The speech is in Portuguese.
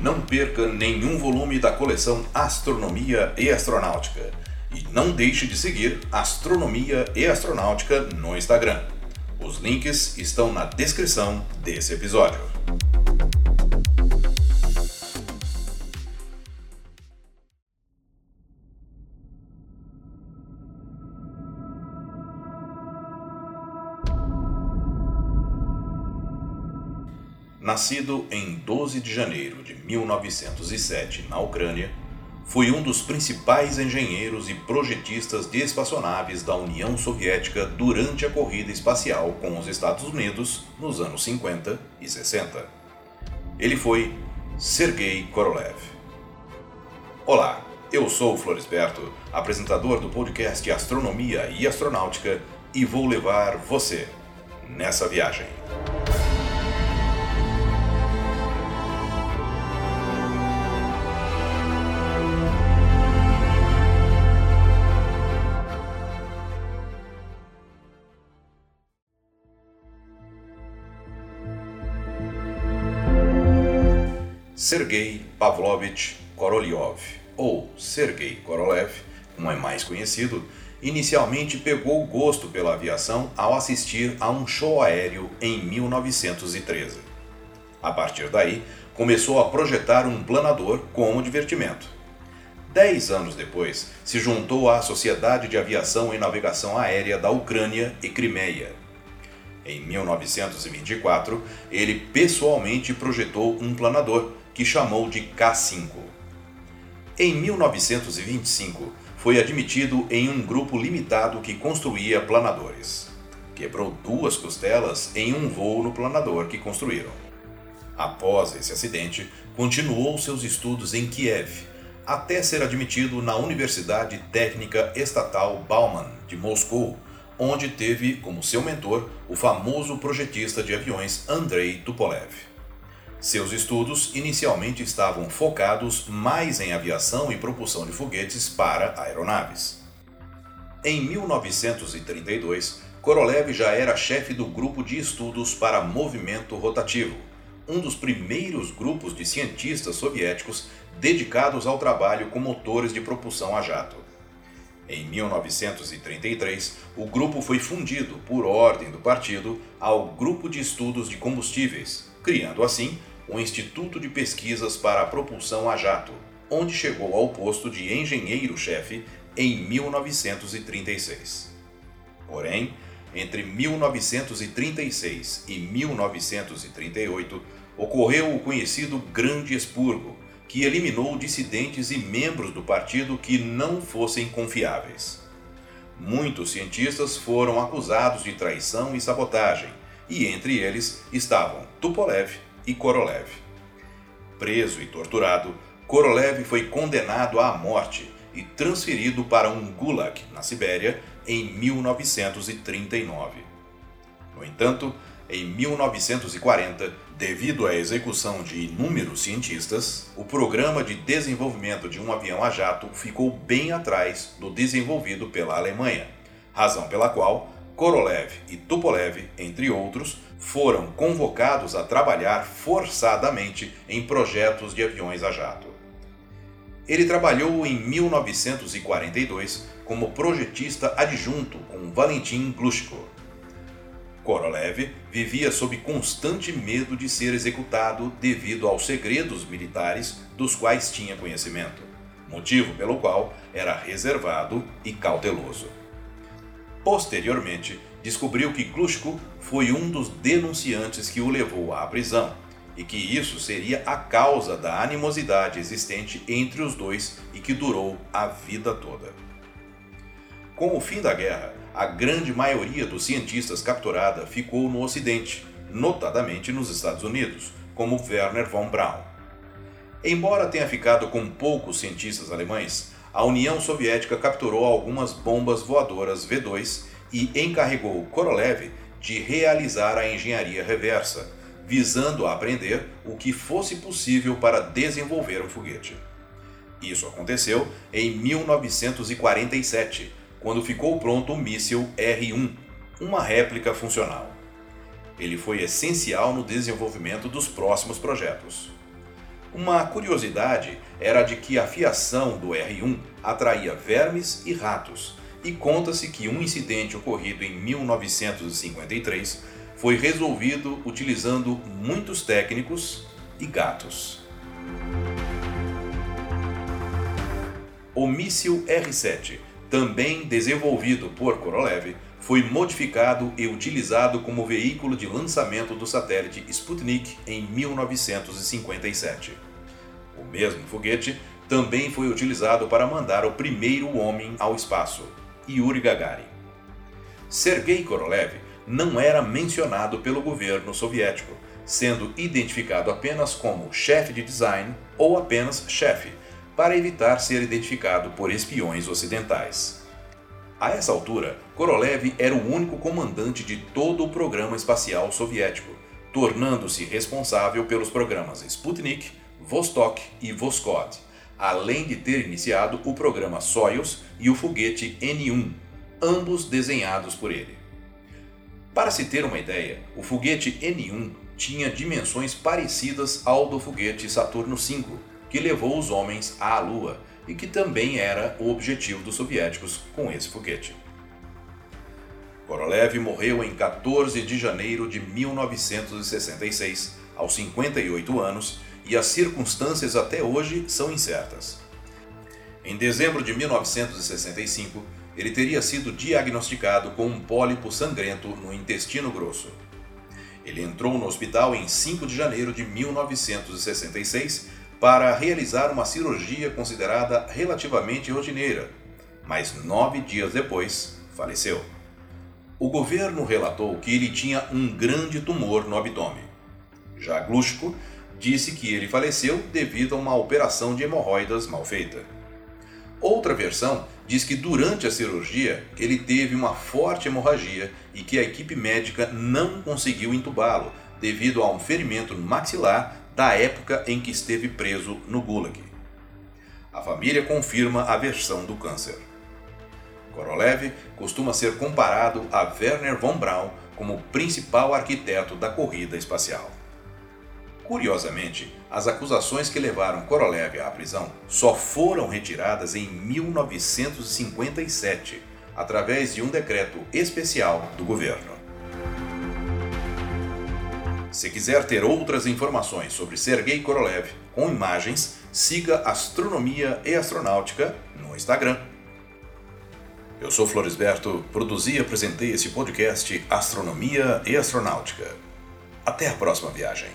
Não perca nenhum volume da coleção Astronomia e Astronáutica. E não deixe de seguir Astronomia e Astronáutica no Instagram. Os links estão na descrição desse episódio. Nascido em 12 de janeiro de 1907 na Ucrânia, foi um dos principais engenheiros e projetistas de espaçonaves da União Soviética durante a corrida espacial com os Estados Unidos nos anos 50 e 60. Ele foi Sergei Korolev. Olá, eu sou Floresberto, apresentador do podcast Astronomia e Astronáutica, e vou levar você nessa viagem. Sergei Pavlovich Korolev, ou Sergei Korolev, como é mais conhecido, inicialmente pegou gosto pela aviação ao assistir a um show aéreo em 1913. A partir daí, começou a projetar um planador como divertimento. Dez anos depois, se juntou à Sociedade de Aviação e Navegação Aérea da Ucrânia e Crimeia. Em 1924, ele pessoalmente projetou um planador que chamou de K5. Em 1925, foi admitido em um grupo limitado que construía planadores. Quebrou duas costelas em um voo no planador que construíram. Após esse acidente, continuou seus estudos em Kiev, até ser admitido na Universidade Técnica Estatal Bauman de Moscou, onde teve como seu mentor o famoso projetista de aviões Andrei Tupolev. Seus estudos inicialmente estavam focados mais em aviação e propulsão de foguetes para aeronaves. Em 1932, Korolev já era chefe do grupo de estudos para movimento rotativo, um dos primeiros grupos de cientistas soviéticos dedicados ao trabalho com motores de propulsão a jato. Em 1933, o grupo foi fundido, por ordem do partido, ao Grupo de Estudos de Combustíveis, criando assim o Instituto de Pesquisas para a Propulsão a Jato, onde chegou ao posto de engenheiro-chefe em 1936. Porém, entre 1936 e 1938, ocorreu o conhecido Grande Expurgo, que eliminou dissidentes e membros do partido que não fossem confiáveis. Muitos cientistas foram acusados de traição e sabotagem, e entre eles estavam Tupolev e Korolev. Preso e torturado, Korolev foi condenado à morte e transferido para um gulag na Sibéria em 1939. No entanto, em 1940, devido à execução de inúmeros cientistas, o programa de desenvolvimento de um avião a jato ficou bem atrás do desenvolvido pela Alemanha, razão pela qual Korolev e Tupolev, entre outros, foram convocados a trabalhar forçadamente em projetos de aviões a jato. Ele trabalhou em 1942 como projetista adjunto com Valentin Glushko. Korolev vivia sob constante medo de ser executado devido aos segredos militares dos quais tinha conhecimento, motivo pelo qual era reservado e cauteloso. Posteriormente, descobriu que Glushko foi um dos denunciantes que o levou à prisão e que isso seria a causa da animosidade existente entre os dois e que durou a vida toda. Com o fim da guerra, a grande maioria dos cientistas capturada ficou no Ocidente, notadamente nos Estados Unidos, como Werner von Braun. Embora tenha ficado com poucos cientistas alemães, a União Soviética capturou algumas bombas voadoras V2 e encarregou Korolev de realizar a engenharia reversa, visando aprender o que fosse possível para desenvolver um foguete. Isso aconteceu em 1947, quando ficou pronto o míssil R-1, uma réplica funcional. Ele foi essencial no desenvolvimento dos próximos projetos. Uma curiosidade era de que a fiação do R1 atraía vermes e ratos, e conta-se que um incidente ocorrido em 1953 foi resolvido utilizando muitos técnicos e gatos. O míssil R-7, também desenvolvido por Korolev, foi modificado e utilizado como veículo de lançamento do satélite Sputnik em 1957. O mesmo foguete também foi utilizado para mandar o primeiro homem ao espaço, Yuri Gagarin. Sergei Korolev não era mencionado pelo governo soviético, sendo identificado apenas como chefe de design ou apenas chefe, para evitar ser identificado por espiões ocidentais. A essa altura, Korolev era o único comandante de todo o programa espacial soviético, tornando-se responsável pelos programas Sputnik, Vostok e Voskhod, além de ter iniciado o programa Soyuz e o foguete N-1, ambos desenhados por ele. Para se ter uma ideia, o foguete N-1 tinha dimensões parecidas ao do foguete Saturno V, que levou os homens à Lua e que também era o objetivo dos soviéticos com esse foguete. Korolev morreu em 14 de janeiro de 1966, aos 58 anos, e as circunstâncias até hoje são incertas. Em dezembro de 1965, ele teria sido diagnosticado com um pólipo sangrento no intestino grosso. Ele entrou no hospital em 5 de janeiro de 1966 para realizar uma cirurgia considerada relativamente rotineira, mas nove dias depois faleceu. O governo relatou que ele tinha um grande tumor no abdômen. Já Glushko disse que ele faleceu devido a uma operação de hemorroidas mal feita. Outra versão diz que durante a cirurgia ele teve uma forte hemorragia e que a equipe médica não conseguiu entubá-lo devido a um ferimento maxilar da época em que esteve preso no Gulag. A família confirma a versão do câncer. Korolev costuma ser comparado a Werner von Braun como principal arquiteto da corrida espacial. Curiosamente, as acusações que levaram Korolev à prisão só foram retiradas em 1957, através de um decreto especial do governo. Se quiser ter outras informações sobre Sergei Korolev com imagens, siga Astronomia e Astronáutica no Instagram. Eu sou Floresberto, produzi e apresentei esse podcast Astronomia e Astronáutica. Até a próxima viagem.